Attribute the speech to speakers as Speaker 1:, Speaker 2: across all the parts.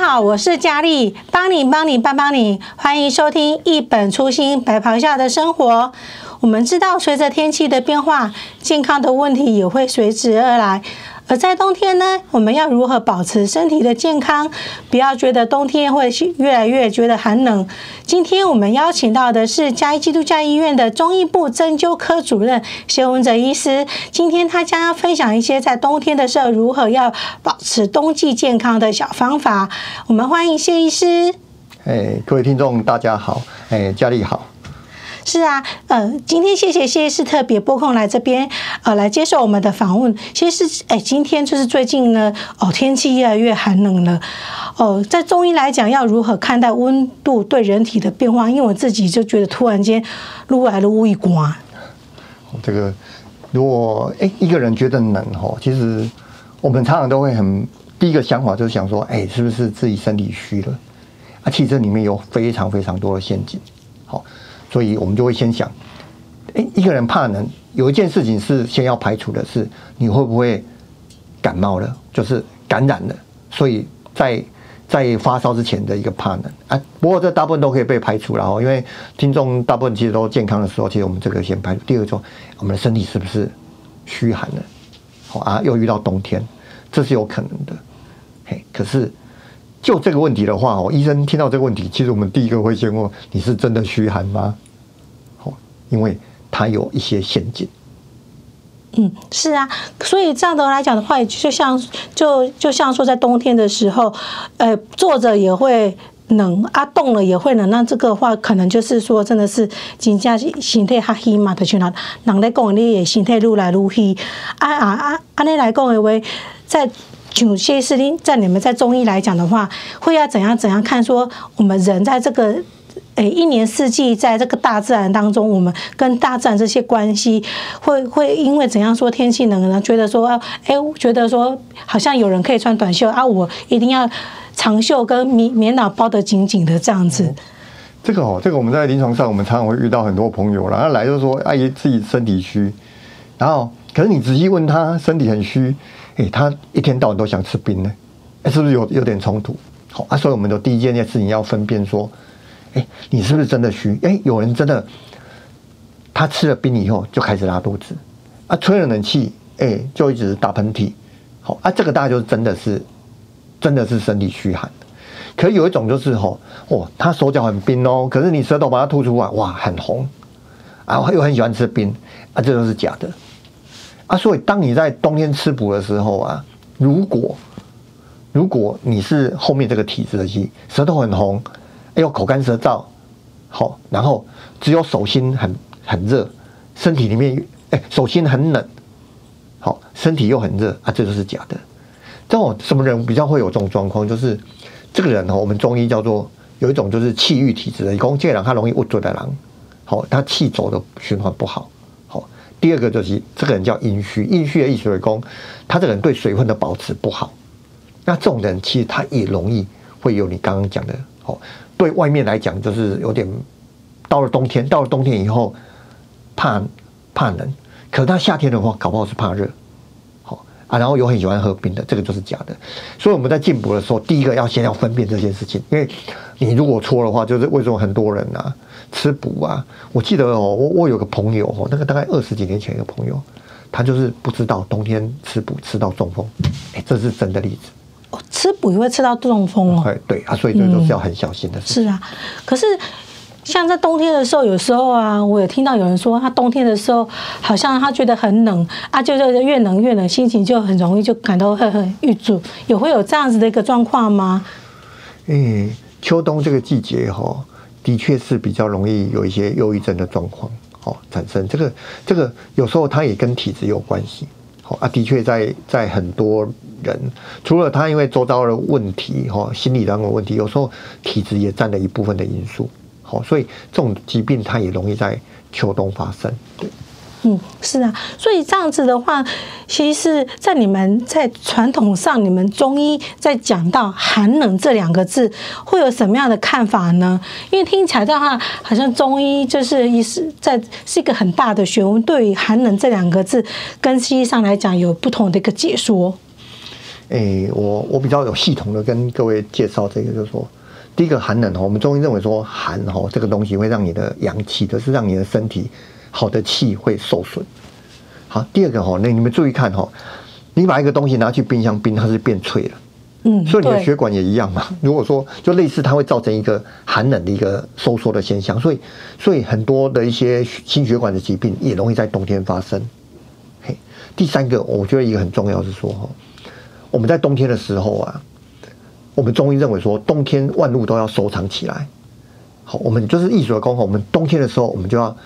Speaker 1: 好，我是佳丽，帮你帮你帮帮你，欢迎收听一本初心白袍下的生活。我们知道，随着天气的变化，健康的问题也会随之而来。而在冬天呢，我们要如何保持身体的健康？不要觉得冬天会越来越觉得寒冷。今天我们邀请到的是嘉义基督教医院的中医部针灸科主任谢文哲医师。今天他将要分享一些在冬天的时候如何要保持冬季健康的小方法。我们欢迎谢医师。
Speaker 2: 哎，各位听众大家好，哎，佳丽好。
Speaker 1: 是啊，呃，今天谢谢谢谢是特别拨空来这边，呃，来接受我们的访问。其实，哎，今天就是最近呢，哦，天气越来越寒冷了。哦，在中医来讲，要如何看待温度对人体的变化？因为我自己就觉得突然间撸来了乌一刮。
Speaker 2: 这个，如果哎一个人觉得冷哈，其实我们常常都会很第一个想法就是想说，哎，是不是自己身体虚了？啊，其实这里面有非常非常多的陷阱。所以我们就会先想，哎，一个人怕冷，有一件事情是先要排除的是，你会不会感冒了，就是感染了。所以在在发烧之前的一个怕冷啊，不过这大部分都可以被排除了哦，因为听众大部分其实都健康的时候，其实我们这个先排除。第二个说，我们的身体是不是虚寒了？好啊，又遇到冬天，这是有可能的。嘿，可是。就这个问题的话，哦，医生听到这个问题，其实我们第一个会先问：你是真的虚寒吗？好，因为它有一些陷阱。
Speaker 1: 嗯，是啊，所以这样的来讲的话，就像就就像说，在冬天的时候，呃，坐着也会冷啊，动了也会冷。那这个话，可能就是说，真的是真正身体哈虚嘛，的去哪？人在讲你也身体愈来愈虚啊啊啊！按你来讲的话，在。请谢医师，在你们在中医来讲的话，会要怎样怎样看？说我们人在这个诶一年四季，在这个大自然当中，我们跟大自然这些关系，会会因为怎样说天气冷呢？觉得说啊哎，觉得说好像有人可以穿短袖啊，我一定要长袖跟棉棉袄包得紧紧的这样子。
Speaker 2: 这个哦，这个我们在临床上，我们常常会遇到很多朋友，然后来就说阿姨自己身体虚，然后可是你仔细问他，身体很虚。哎，他一天到晚都想吃冰呢，哎，是不是有有点冲突？好啊，所以我们的第一件事情要分辨说，哎，你是不是真的虚？哎，有人真的，他吃了冰以后就开始拉肚子，啊，吹了冷气，哎，就一直打喷嚏，好啊，这个大概就真的是，真的是身体虚寒。可有一种就是吼，哦，他手脚很冰哦，可是你舌头把它吐出来，哇，很红，啊，又很喜欢吃冰，啊，这都是假的。啊，所以当你在冬天吃补的时候啊，如果如果你是后面这个体质的气，舌头很红，哎呦口干舌燥，好，然后只有手心很很热，身体里面哎手心很冷，好，身体又很热啊，这就是假的。这种什么人比较会有这种状况？就是这个人哦，我们中医叫做有一种就是气郁体质的，讲这个人他容易郁结的人，好，他气走的循环不好。第二个就是这个人叫阴虚，阴虚的意水功，他这个人对水分的保持不好。那这种人其实他也容易会有你刚刚讲的，哦，对外面来讲就是有点，到了冬天，到了冬天以后怕怕冷，可他夏天的话搞不好是怕热，好啊，然后又很喜欢喝冰的，这个就是假的。所以我们在进补的时候，第一个要先要分辨这件事情，因为你如果错的话，就是为什么很多人啊？吃补啊！我记得哦，我我有个朋友哦，那个大概二十几年前一个朋友，他就是不知道冬天吃补吃到中风，哎，这是真的例子。
Speaker 1: 哦，吃补也会吃到中风哦。
Speaker 2: 对对啊，所以这都是要很小心的事。
Speaker 1: 是啊，可是像在冬天的时候，有时候啊，我也听到有人说，他冬天的时候好像他觉得很冷啊，就就越冷越冷，心情就很容易就感到很很郁卒，也会有这样子的一个状况吗？
Speaker 2: 哎，秋冬这个季节哈。的确是比较容易有一些忧郁症的状况，好产生。这个这个有时候它也跟体质有关系，好啊。的确在在很多人，除了他因为周遭的问题哈，心理上的问题，有时候体质也占了一部分的因素，好，所以这种疾病它也容易在秋冬发生，对。
Speaker 1: 嗯，是啊，所以这样子的话，其实，在你们在传统上，你们中医在讲到寒冷这两个字，会有什么样的看法呢？因为听起来的话，好像中医就是一是在是一个很大的学问，对于寒冷这两个字，跟西医上来讲有不同的一个解说。
Speaker 2: 诶，我我比较有系统的跟各位介绍这个，就是说，第一个寒冷哦，我们中医认为说寒哦，这个东西会让你的阳气，就是让你的身体好的气会受损。好，第二个哈，那你们注意看哈，你把一个东西拿去冰箱冰，它是变脆了。嗯，所以你的血管也一样嘛。如果说就类似，它会造成一个寒冷的一个收缩的现象，所以所以很多的一些心血管的疾病也容易在冬天发生。嘿，第三个，我觉得一个很重要是说哈，我们在冬天的时候啊，我们中医认为说冬天万物都要收藏起来。好，我们就是易学的功，我们冬天的时候，我们就要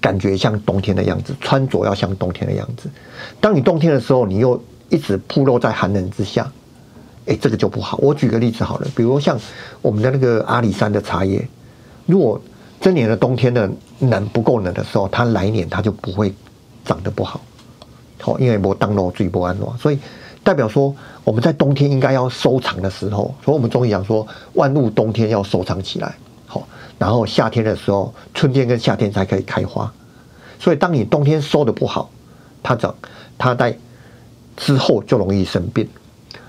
Speaker 2: 感觉像冬天的样子，穿着要像冬天的样子。当你冬天的时候，你又一直暴露在寒冷之下。哎，这个就不好。我举个例子好了，比如像我们的那个阿里山的茶叶，如果这年的冬天的冷不够冷的时候，它来年它就不会长得不好。好，因为我当落最不安乐，所以代表说我们在冬天应该要收藏的时候，所以我们中医讲说万物冬天要收藏起来。然后夏天的时候，春天跟夏天才可以开花。所以当你冬天收的不好，它长它在之后就容易生病。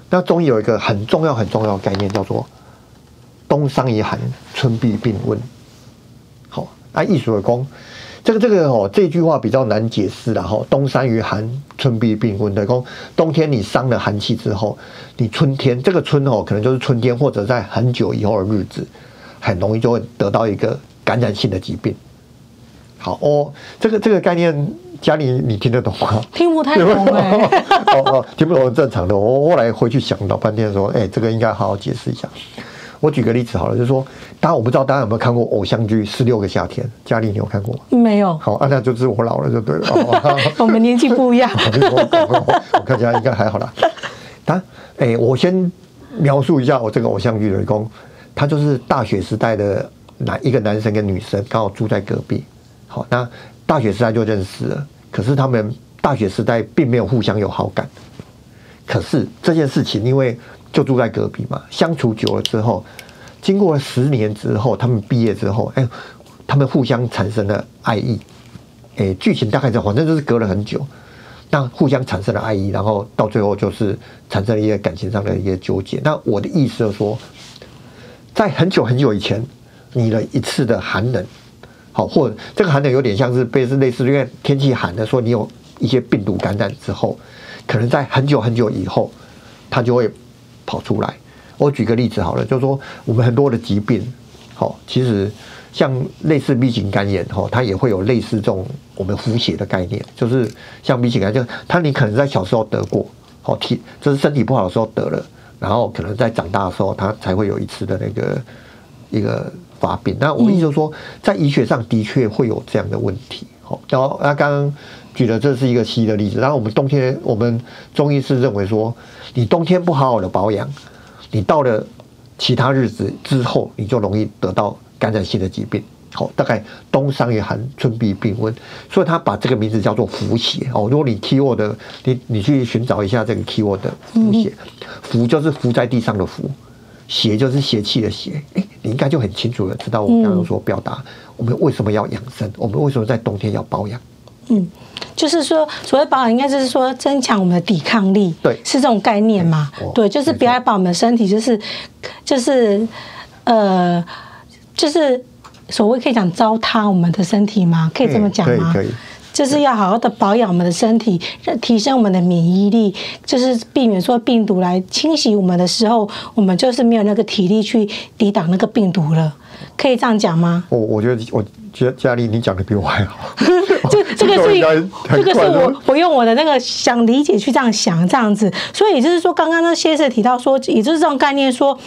Speaker 2: 那中医有一个很重要、很重要的概念，叫做“冬伤于寒，春必病温”。好，那易学的功，这个这个哦，这句话比较难解释了哈。“冬伤于寒，春必病温”的功，冬天你伤了寒气之后，你春天这个春哦，可能就是春天或者在很久以后的日子，很容易就会得到一个感染性的疾病。好哦，这个这个概念。家里你听得懂吗？
Speaker 1: 听不太懂 哎、欸。
Speaker 2: 哦哦，听不懂是正常的。我后来回去想老半天，说，哎、欸，这个应该好好解释一下。我举个例子好了，就是说，大家我不知道大家有没有看过偶像剧《十六个夏天》？家里你有看过吗？
Speaker 1: 没有。
Speaker 2: 好，啊，那就是我老了就对了。
Speaker 1: 我们年纪不一样。
Speaker 2: 我看起来应该还好啦。他，哎、欸，我先描述一下我这个偶像剧的工，他就是大学时代的男一个男生跟女生刚好住在隔壁。好，那。大学时代就认识了，可是他们大学时代并没有互相有好感。可是这件事情，因为就住在隔壁嘛，相处久了之后，经过了十年之后，他们毕业之后，哎，他们互相产生了爱意。哎，剧情大概就反正就是隔了很久，那互相产生了爱意，然后到最后就是产生了一些感情上的一些纠结。那我的意思就是说，在很久很久以前，你的一次的寒冷。好，或这个寒冷有点像是被是类似，因为天气寒的，说你有一些病毒感染之后，可能在很久很久以后，它就会跑出来。我举个例子好了，就是说我们很多的疾病，好，其实像类似 B 型肝炎，哈，它也会有类似这种我们腹泻的概念，就是像 B 型肝炎，就它你可能在小时候得过，好体就是身体不好的时候得了，然后可能在长大的时候，他才会有一次的那个一个。发病，那我意思就是说，在医学上的确会有这样的问题。好，然后那刚刚举的这是一个西医的例子，然后我们冬天，我们中医是认为说，你冬天不好好的保养，你到了其他日子之后，你就容易得到感染性的疾病。好，大概冬伤也寒，春必病温，所以他把这个名字叫做伏邪。哦，如果你 keyword 的，你你去寻找一下这个 keyword 的伏邪，伏就是伏在地上的伏。邪就是邪气的邪，哎，你应该就很清楚的知道我刚刚所表达，我们为什么要养生，我们为什么在冬天要保养？
Speaker 1: 嗯，就是说所谓保养，应该就是说增强我们的抵抗力，
Speaker 2: 对，
Speaker 1: 是这种概念嘛？对，就是不要把我们的身体，就是就是呃，就是所谓可以讲糟蹋我们的身体吗？可以这么讲吗？
Speaker 2: 可以。
Speaker 1: 就是要好好的保养我们的身体，提升我们的免疫力，就是避免说病毒来侵袭我们的时候，我们就是没有那个体力去抵挡那个病毒了。可以这样讲吗？
Speaker 2: 我我觉得我。嘉嘉丽，你讲的比我还好。
Speaker 1: 这这个是这个是我我用我的那个想理解去这样想这样子，所以也就是说，刚刚那谢医师提到说，也就是这种概念说，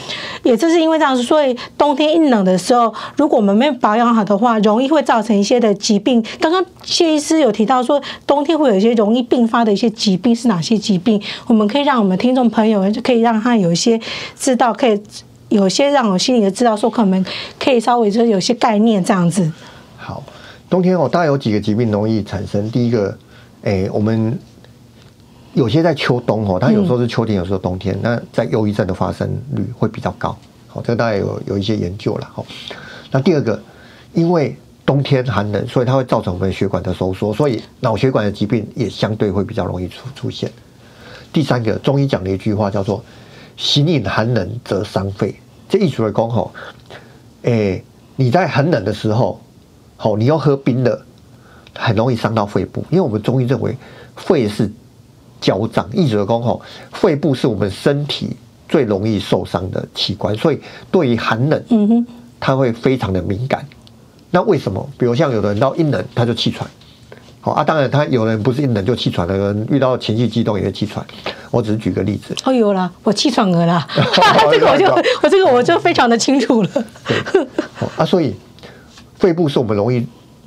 Speaker 1: 也就是因为这样子，所以冬天一冷的时候，如果我们没有保养好的话，容易会造成一些的疾病。刚刚谢医师有提到说，冬天会有一些容易并发的一些疾病是哪些疾病？我们可以让我们听众朋友们就可以让他有一些知道，可以有些让我心里的知道说，可能可以稍微就是有些概念这样子。
Speaker 2: 好，冬天哦，大概有几个疾病容易产生。第一个，哎、欸，我们有些在秋冬哦，它有时候是秋天，有时候冬天，那在忧郁症的发生率会比较高。好，这个大概有有一些研究了。好，那第二个，因为冬天寒冷，所以它会造成我们血管的收缩，所以脑血管的疾病也相对会比较容易出出现。第三个，中医讲的一句话叫做“形影寒冷则伤肺”，这意思来讲吼，诶，你在很冷的时候，好，你要喝冰的，很容易伤到肺部，因为我们中医认为肺是焦脏，意思来讲吼，肺部是我们身体最容易受伤的器官，所以对于寒冷，嗯哼，它会非常的敏感。那为什么？比如像有的人到阴冷他就气喘。好啊，当然，他有人不是一冷就气喘的，有人遇到情绪激动也会气喘。我只是举个例子。
Speaker 1: 哦，有啦，我气喘了啦，这个我就 我这个我就非常的清楚了。
Speaker 2: 对，啊，所以肺部是我们容易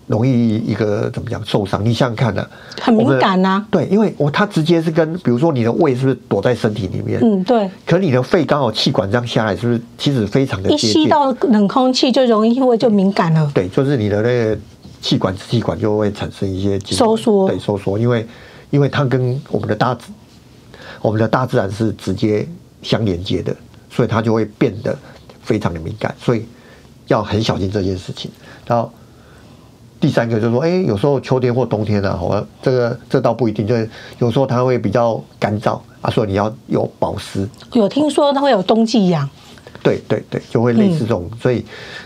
Speaker 2: 容易一个怎么讲受伤？你想想看呢、啊？
Speaker 1: 很敏感呐、啊。
Speaker 2: 对，因为我它直接是跟，比如说你的胃是不是躲在身体里面？
Speaker 1: 嗯，对。
Speaker 2: 可你的肺刚好气管这样下来，是不是其实非常的？
Speaker 1: 一吸到冷空气就容易会就敏感了。
Speaker 2: 对，就是你的那个。气管支气管就会产生一些
Speaker 1: 收缩，
Speaker 2: 对收缩，因为因为它跟我们的大自我们的大自然是直接相连接的，所以它就会变得非常的敏感，所以要很小心这件事情。然后第三个就是说，哎，有时候秋天或冬天啊，好，这个这倒不一定，就是有时候它会比较干燥啊，所以你要有保湿。
Speaker 1: 有听说它会有冬季痒。
Speaker 2: 对对对，就会类似这种，嗯、所以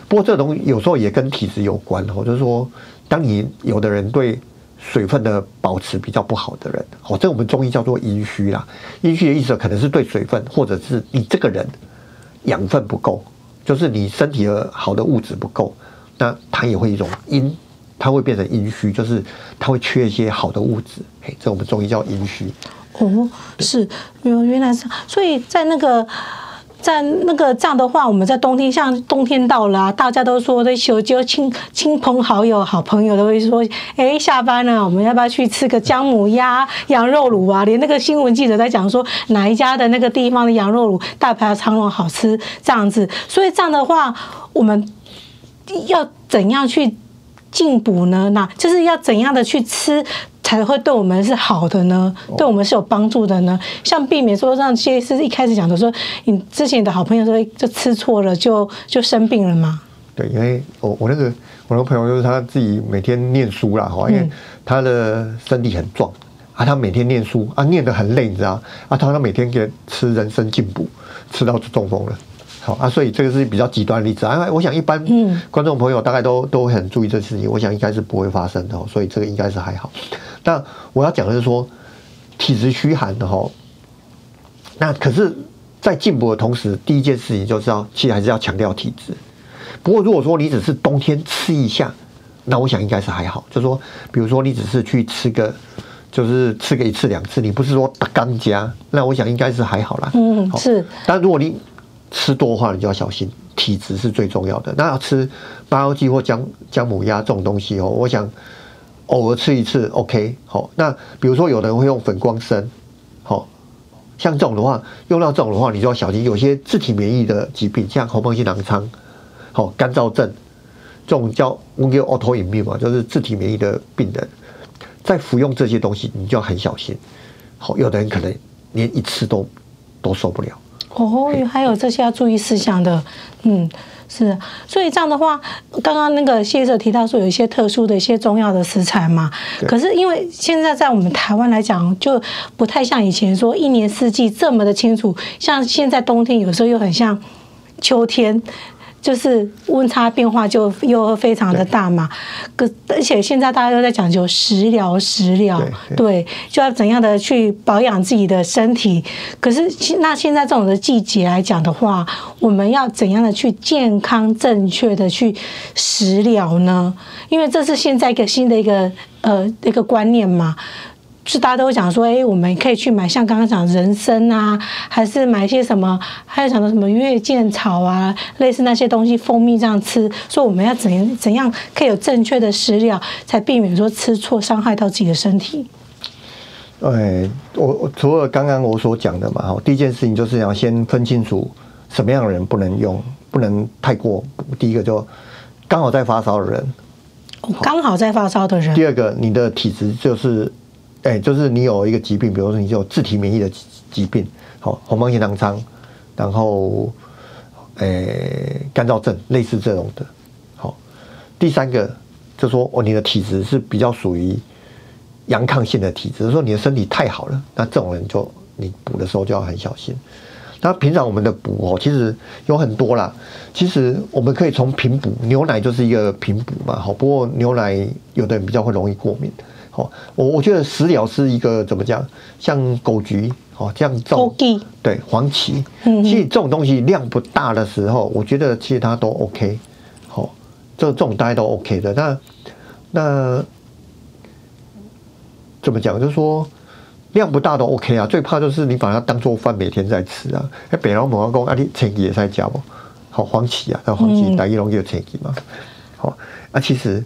Speaker 2: 不过这个东西有时候也跟体质有关哦，就是说，当你有的人对水分的保持比较不好的人，哦，这我们中医叫做阴虚啦。阴虚的意思可能是对水分，或者是你这个人养分不够，就是你身体的好的物质不够，那它也会一种阴，它会变成阴虚，就是它会缺一些好的物质。哎，这我们中医叫阴虚。
Speaker 1: 哦，是，原原来是，所以在那个。在那个这样的话，我们在冬天，像冬天到了啊，大家都说的，求就亲亲朋好友、好朋友都会说，哎，下班了，我们要不要去吃个姜母鸭、羊肉卤啊？连那个新闻记者在讲说，哪一家的那个地方的羊肉卤大排长龙好吃这样子。所以这样的话，我们要怎样去进补呢？那就是要怎样的去吃？才会对我们是好的呢，对我们是有帮助的呢。像避免说让谢医师一开始讲的说，你之前的好朋友说就吃错了，就就生病了嘛。
Speaker 2: 对，因为我我那个我那个朋友就是他自己每天念书啦，哈，因为他的身体很壮啊，他每天念书啊，念得很累，你知道啊，他他每天给吃人参进补，吃到中风了。好啊，所以这个是比较极端的例子啊。我想一般观众朋友大概都都很注意这事情，我想应该是不会发生的，所以这个应该是还好。那我要讲的是说，体质虚寒的哈，那可是，在进补的同时，第一件事情就是要，其实还是要强调体质。不过如果说你只是冬天吃一下，那我想应该是还好。就是说，比如说你只是去吃个，就是吃个一次两次，你不是说打刚加，那我想应该是还好啦。
Speaker 1: 嗯，是。
Speaker 2: 但如果你吃多的话，你就要小心，体质是最重要的。那要吃八幺鸡或姜姜母鸭这种东西哦，我想偶尔吃一次 OK。好，那比如说有的人会用粉光参，好，像这种的话，用到这种的话，你就要小心，有些自体免疫的疾病，像红斑性狼疮、好干燥症，这种叫我们叫 autoimmune 嘛，就是自体免疫的病人，在服用这些东西，你就要很小心。好，有的人可能连一次都都受不了。
Speaker 1: 哦，还有这些要注意事项的，嗯，是，所以这样的话，刚刚那个谢医生提到说有一些特殊的一些中药的食材嘛，可是因为现在在我们台湾来讲，就不太像以前说一年四季这么的清楚，像现在冬天有时候又很像秋天。就是温差变化就又非常的大嘛，可而且现在大家都在讲究食疗，食疗，对，就要怎样的去保养自己的身体。可是那现在这种的季节来讲的话，我们要怎样的去健康正确的去食疗呢？因为这是现在一个新的一个呃一个观念嘛。是大家都会讲说，哎，我们可以去买像刚刚讲人参啊，还是买一些什么，还有讲的什么月见草啊，类似那些东西，蜂蜜这样吃。说我们要怎样怎样可以有正确的食疗，才避免说吃错伤害到自己的身体。
Speaker 2: 哎，我除了刚刚我所讲的嘛，哈，第一件事情就是要先分清楚什么样的人不能用，不能太过。第一个就刚好在发烧的人，
Speaker 1: 刚好在发烧的人。
Speaker 2: 第二个，你的体质就是。哎，就是你有一个疾病，比如说你有自体免疫的疾病，好，红斑性狼疮，然后，哎，干燥症，类似这种的，好。第三个就说，哦，你的体质是比较属于阳亢性的体质，说你的身体太好了，那这种人就你补的时候就要很小心。那平常我们的补哦，其实有很多啦。其实我们可以从平补，牛奶就是一个平补嘛。好，不过牛奶有的人比较会容易过敏。好，我我觉得食疗是一个怎么讲？像枸杞，哦，这样种，对，黄芪，其实这种东西量不大的时候，我觉得其实它都 OK。好，这这种大家都 OK 的。那那怎么讲？就是说。量不大都 OK 啊，最怕就是你把它当做饭每天在吃啊。哎，北老母公啊，你前期也在加不？好黄芪啊，那黄芪大一龙就前期嘛。好，啊，其实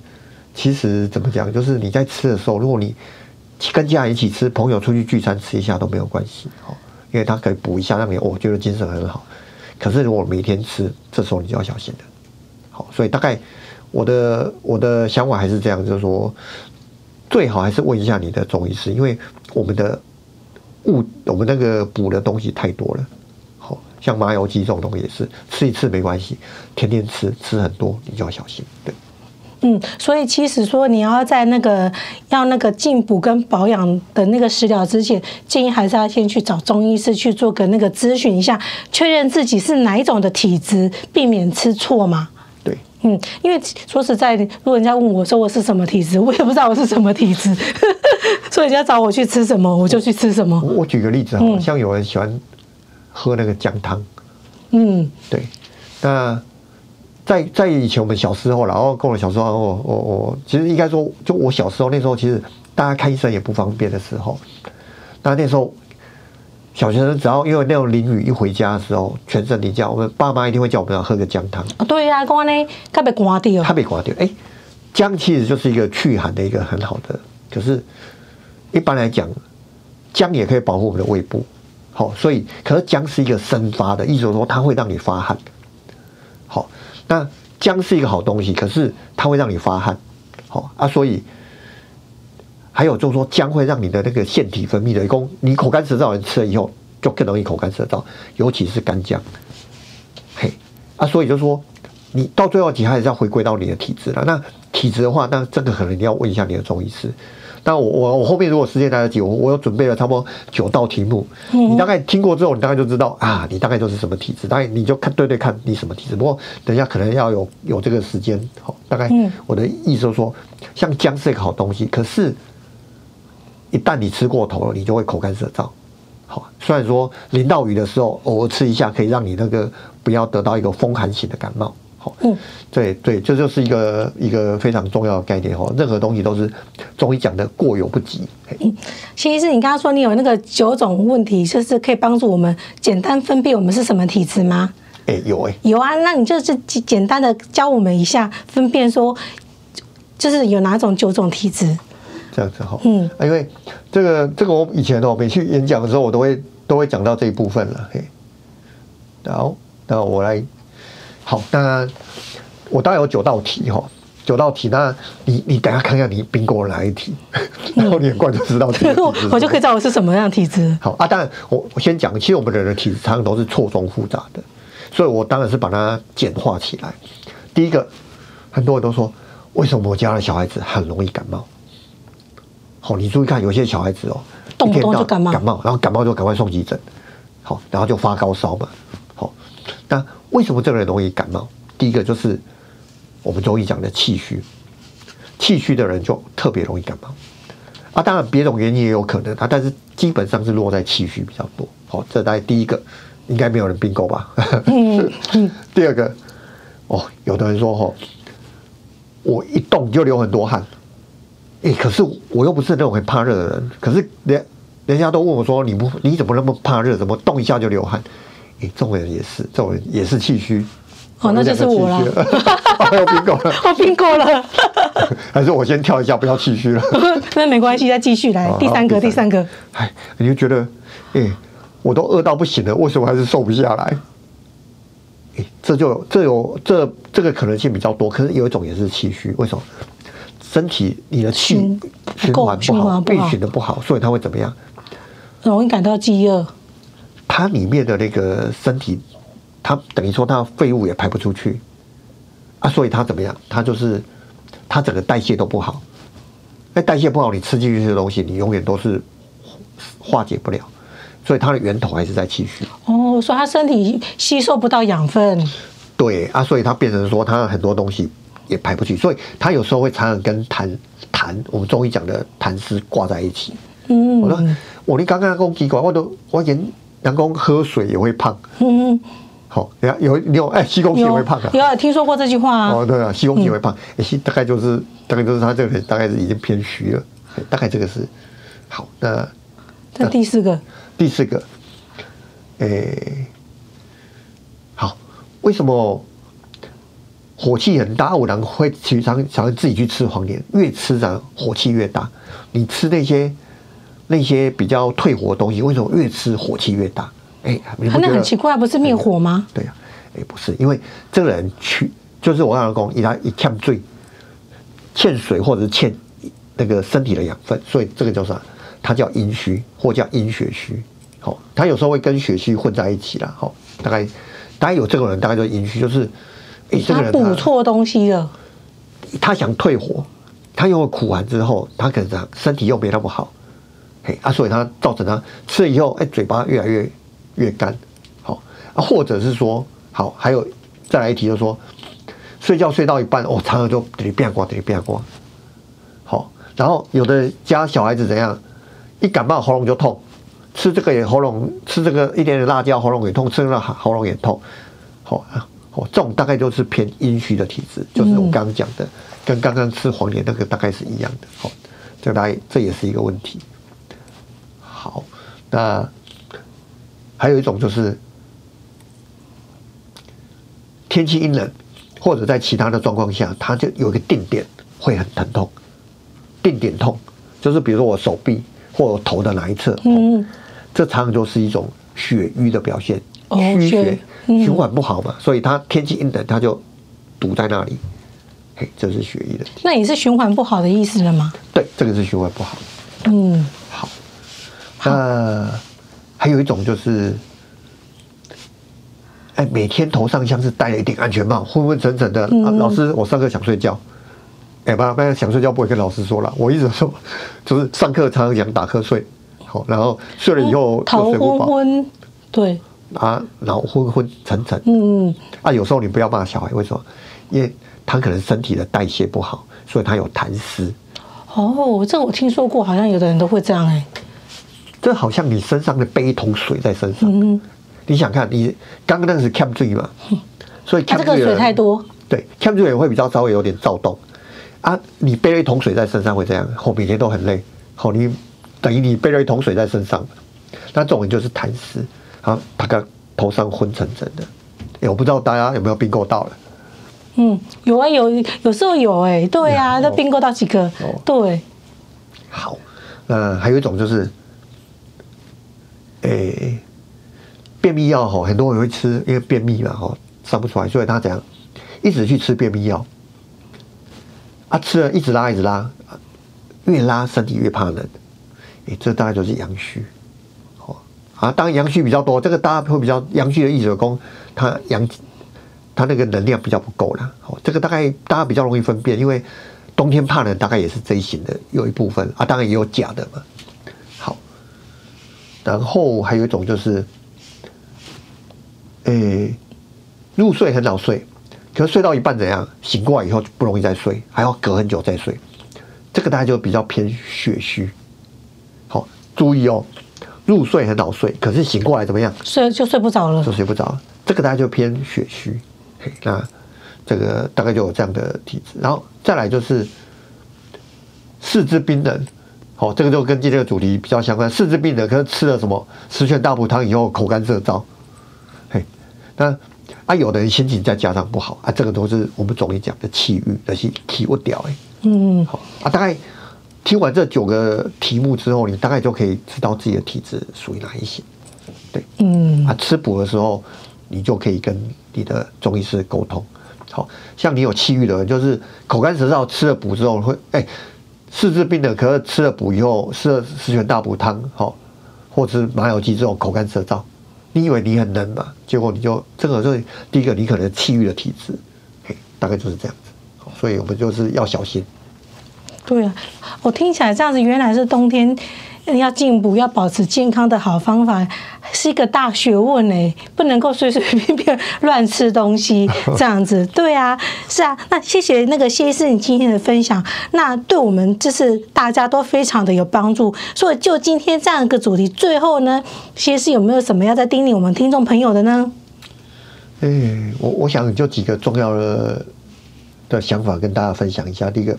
Speaker 2: 其实怎么讲，就是你在吃的时候，如果你跟家人一起吃，朋友出去聚餐吃一下都没有关系，好，因为它可以补一下，让你我觉得精神很好。可是如果每天吃，这时候你就要小心了。好，所以大概我的我的想法还是这样，就是说。最好还是问一下你的中医师，因为我们的物，我们那个补的东西太多了。好像麻油鸡这种东西也是吃一次没关系，天天吃吃很多你就要小心。对，
Speaker 1: 嗯，所以其实说你要在那个要那个进补跟保养的那个食疗之前，建议还是要先去找中医师去做个那个咨询一下，确认自己是哪一种的体质，避免吃错嘛。嗯，因为说实在，如果人家问我说我是什么体质，我也不知道我是什么体质，所以人家找我去吃什么，我就去吃什么。
Speaker 2: 我举个例子，好像有人喜欢喝那个姜汤，嗯，对。那在在以前我们小时候，然后跟我小时候，我我我，其实应该说，就我小时候那时候，其实大家看医生也不方便的时候，那那时候。小学生只要因为那种淋雨一回家的时候，全身淋湿，我们爸妈一定会叫我们要喝个姜汤。
Speaker 1: 哦，对呀，讲呢，特别刮掉，
Speaker 2: 特别刮掉。哎，姜其实就是一个去寒的一个很好的，可是一般来讲，姜也可以保护我们的胃部。好，所以可是姜是一个生发的，意思说它会让你发汗。那姜是一个好东西，可是它会让你发汗。好啊，所以。还有就是说，姜会让你的那个腺体分泌的，功，你口干舌燥，人吃了以后就更容易口干舌燥，尤其是干姜。嘿，啊，所以就说，你到最后其实还是要回归到你的体质了。那体质的话，那这个可能你要问一下你的中医师。但我我我后面如果时间来得及，我我有准备了差不多九道题目，你大概听过之后，你大概就知道啊，你大概就是什么体质，大概你就看对对看你什么体质。不过等一下可能要有有这个时间，好，大概我的意思就是说，像姜是一个好东西，可是。一旦你吃过头了，你就会口干舌燥。好，虽然说淋到雨的时候偶尔吃一下，可以让你那个不要得到一个风寒型的感冒。好，嗯，对对，这就是一个一个非常重要的概念哈。任何东西都是中医讲的过犹不及。嗯，
Speaker 1: 谢医师，你刚刚说你有那个九种问题，就是可以帮助我们简单分辨我们是什么体质吗？
Speaker 2: 哎，有哎，
Speaker 1: 有啊，那你就是简单的教我们一下分辨，说就是有哪种九种体质。
Speaker 2: 这样子哈，嗯，因为这个这个我以前哦，每去演讲的时候，我都会都会讲到这一部分了，嘿。好，那我来，好，那我大概有九道题哈，九道题，那你你等下看看你 bingo 哪一题，然后你很快就知道这个
Speaker 1: 我就可以知道我是什么样体质。
Speaker 2: 好啊，当然我我先讲，其实我们的人的体质常常都是错综复杂的，所以我当然是把它简化起来。第一个，很多人都说，为什么我家的小孩子很容易感冒？好，你注意看，有些小孩子哦，
Speaker 1: 动不动就感冒，
Speaker 2: 感冒，然后感冒就赶快送急诊，好，然后就发高烧嘛。好，那为什么这个人容易感冒？第一个就是我们中医讲的气虚，气虚的人就特别容易感冒。啊，当然别种原因也有可能啊，但是基本上是落在气虚比较多。好，这大概第一个，应该没有人并购吧？嗯嗯。第二个，哦，有的人说哈，我一动就流很多汗。哎、欸，可是我又不是那种很怕热的人，可是人人家都问我说，你不你怎么那么怕热？怎么动一下就流汗？哎、欸，这种人也是，这种人也是气虚。
Speaker 1: 哦，那就是我了。
Speaker 2: 我有并购了，
Speaker 1: 我并购了。
Speaker 2: 还是我先跳一下，不要气虚了。
Speaker 1: 那没关系，再继续来第三个，第三个。
Speaker 2: 哎，你就觉得，哎、欸，我都饿到不行了，为什么还是瘦不下来？哎、欸，这就这有这这个可能性比较多，可是有一种也是气虚，为什么？身体你的气循环不好，运行的不好，所以它会怎么样？
Speaker 1: 容易感到饥饿。
Speaker 2: 它里面的那个身体，它等于说它废物也排不出去啊，所以它怎么样？它就是它整个代谢都不好。那代谢不好，你吃进去的东西，你永远都是化解不了。所以它的源头还是在气虚。
Speaker 1: 哦，所以它身体吸收不到养分。
Speaker 2: 对啊，所以它变成说，它很多东西也排不去，所以它有时候会常常跟痰痰，我们中医讲的痰湿挂在一起。嗯，我说我你刚刚讲奇怪，我都我连人工喝水也会胖。嗯。好，有有有，哎，吸空气也会胖啊。
Speaker 1: 有，有听说过这句话啊？
Speaker 2: 哦，对啊，吸空气也会胖，吸、嗯、大概就是大概就是他这个大概是已经偏虚了，大概这个是好。那
Speaker 1: 那第四个，
Speaker 2: 第四个，哎，好，为什么火气很大？我然会经常想自己去吃黄连，越吃咱火气越大。你吃那些那些比较退火的东西，为什么越吃火气越大？哎，
Speaker 1: 他那很奇怪，不是灭火吗？
Speaker 2: 对呀，哎，不是，因为这个人去，就是我刚刚讲，以他一欠水，欠水或者是欠那个身体的养分，所以这个叫啥？他叫阴虚，或叫阴血虚。好，他有时候会跟血虚混在一起了。好，大概大概有这种人，大概就是阴虚，就是哎，这个人
Speaker 1: 补错东西了。
Speaker 2: 他想退火，他用了苦完之后，他可能身体又没那么好，嘿啊，所以它造成它吃了以后，哎，嘴巴越来越。越干，好啊，或者是说，好，还有再来一题，就是说，睡觉睡到一半，哦，常常就得变光，得变光，好，然后有的家小孩子怎样，一感冒喉咙就痛，吃这个也喉咙，吃这个一点点辣椒喉咙也痛，吃那喉咙也痛，好啊，哦，这种大概就是偏阴虚的体质，就是我刚刚讲的，跟刚刚吃黄连那个大概是一样的，好，这个大概这也是一个问题，好，那。还有一种就是天气阴冷，或者在其他的状况下，它就有一个定点会很疼痛。定点痛就是比如说我手臂或我头的哪一侧，嗯，这常常就是一种血瘀的表现，虚血循环不好嘛，所以它天气阴冷，它就堵在那里，嘿，这是血瘀的。
Speaker 1: 那也是循环不好的意思了吗？
Speaker 2: 对，这个是循环不好。
Speaker 1: 嗯，
Speaker 2: 好，那。还有一种就是，哎，每天头上像是戴了一顶安全帽，昏昏沉沉的。啊、老师，我上课想睡觉。哎，不不，想睡觉不会跟老师说了。我一直说，就是上课常常想打瞌睡，好，然后睡了以后又睡不饱。
Speaker 1: 对。
Speaker 2: 啊，然后昏昏沉沉。
Speaker 1: 嗯嗯。
Speaker 2: 啊，有时候你不要骂小孩，为什么？因为他可能身体的代谢不好，所以他有痰湿。
Speaker 1: 哦，这我听说过，好像有的人都会这样哎。
Speaker 2: 这好像你身上的背一桶水在身上，嗯、你想看，你刚刚那个是欠水嘛？所以、啊、
Speaker 1: 这个水太多，
Speaker 2: 对，欠水也会比较稍微有点躁动啊。你背了一桶水在身上会这样，后每天都很累。好，你等于你背了一桶水在身上，那这种人就是痰湿，啊，他个头上昏沉沉的。哎，我不知道大家有没有并购到了？
Speaker 1: 嗯，有啊，有，有时候有哎，对啊，那并购到几个？哦、对，
Speaker 2: 好，那还有一种就是。诶、便秘药哈，很多人会吃，因为便秘嘛哈，上不出来，所以他怎样，一直去吃便秘药，啊，吃了一直拉一直拉，越拉身体越怕冷，诶、这大概就是阳虚，哦，啊，当然阳虚比较多，这个大家会比较阳虚的意思是说，他阳，他那个能量比较不够了，哦，这个大概大家比较容易分辨，因为冬天怕冷，大概也是这一型的有一部分啊，当然也有假的嘛。然后还有一种就是，诶、欸，入睡很早睡，可是睡到一半怎样？醒过来以后就不容易再睡，还要隔很久再睡，这个大家就比较偏血虚。好，注意哦，入睡很早睡，可是醒过来怎么样？
Speaker 1: 睡就睡不着了，
Speaker 2: 就睡不着。这个大家就偏血虚。嘿，那这个大概就有这样的体质。然后再来就是四肢冰冷。哦，这个就跟今天的主题比较相关。四肢冰冷，可能吃了什么十全大补汤以后口干舌燥，嘿，那啊，有的人心情再加上不好啊，这个都是我们中医讲的气郁，那些气不掉哎。嗯，好啊，大概听完这九个题目之后，你大概就可以知道自己的体质属于哪一些。对，嗯，啊，吃补的时候，你就可以跟你的中医师沟通。好像你有气郁的人，就是口干舌燥，吃了补之后会哎。欸四肢冰冷，可是吃了补以后，吃了十全大补汤，好，或吃麻油鸡这种口干舌燥，你以为你很能嘛？结果你就这个就是第一个，你可能气郁的体质，嘿，大概就是这样子，所以我们就是要小心。
Speaker 1: 对啊，我听起来这样子，原来是冬天要进步，要保持健康的好方法，是一个大学问哎，不能够随随便便乱吃东西 这样子。对啊，是啊。那谢谢那个谢医师你今天的分享，那对我们就是大家都非常的有帮助。所以就今天这样一个主题，最后呢，谢医师有没有什么要再叮咛我们听众朋友的呢？
Speaker 2: 哎、欸，我我想就几个重要的的想法跟大家分享一下。第一个，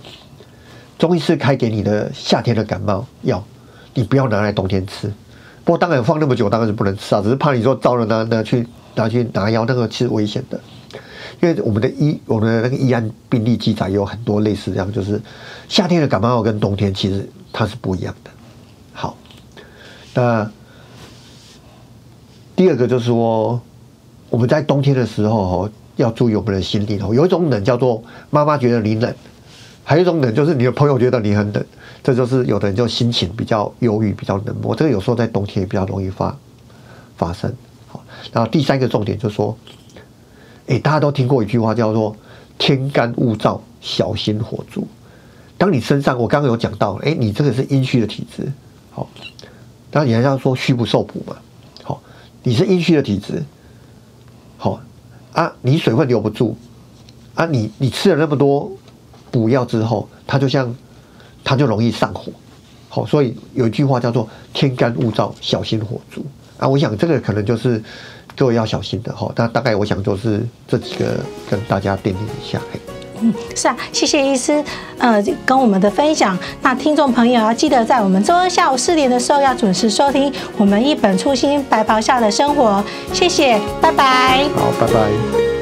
Speaker 2: 中医师开给你的夏天的感冒药，你不要拿来冬天吃。不过当然放那么久当然是不能吃啊，只是怕你说照了拿拿去拿去拿药，那个其实危险的。因为我们的医我们的那个医案病历记载有很多类似这样，就是夏天的感冒药跟冬天其实它是不一样的。好，那第二个就是说。我们在冬天的时候哦，要注意我们的心理哦。有一种冷叫做妈妈觉得你冷，还有一种冷就是你的朋友觉得你很冷。这就是有的人就心情比较忧郁、比较冷漠。这个有时候在冬天也比较容易发发生。好，然后第三个重点就是说，哎，大家都听过一句话叫做“天干物燥，小心火烛”。当你身上，我刚刚有讲到，哎，你这个是阴虚的体质，好，当然你还要说虚不受补嘛。好，你是阴虚的体质。好啊，你水分留不住啊，你你吃了那么多补药之后，它就像它就容易上火。好，所以有一句话叫做“天干物燥，小心火烛”啊。我想这个可能就是各位要小心的哈。那大概我想就是这几个跟大家奠定一下。
Speaker 1: 嗯，是啊，谢谢医师，呃，跟我们的分享。那听众朋友要记得在我们周二下午四点的时候要准时收听我们一本初心白袍下的生活。谢谢，拜拜。
Speaker 2: 好，拜拜。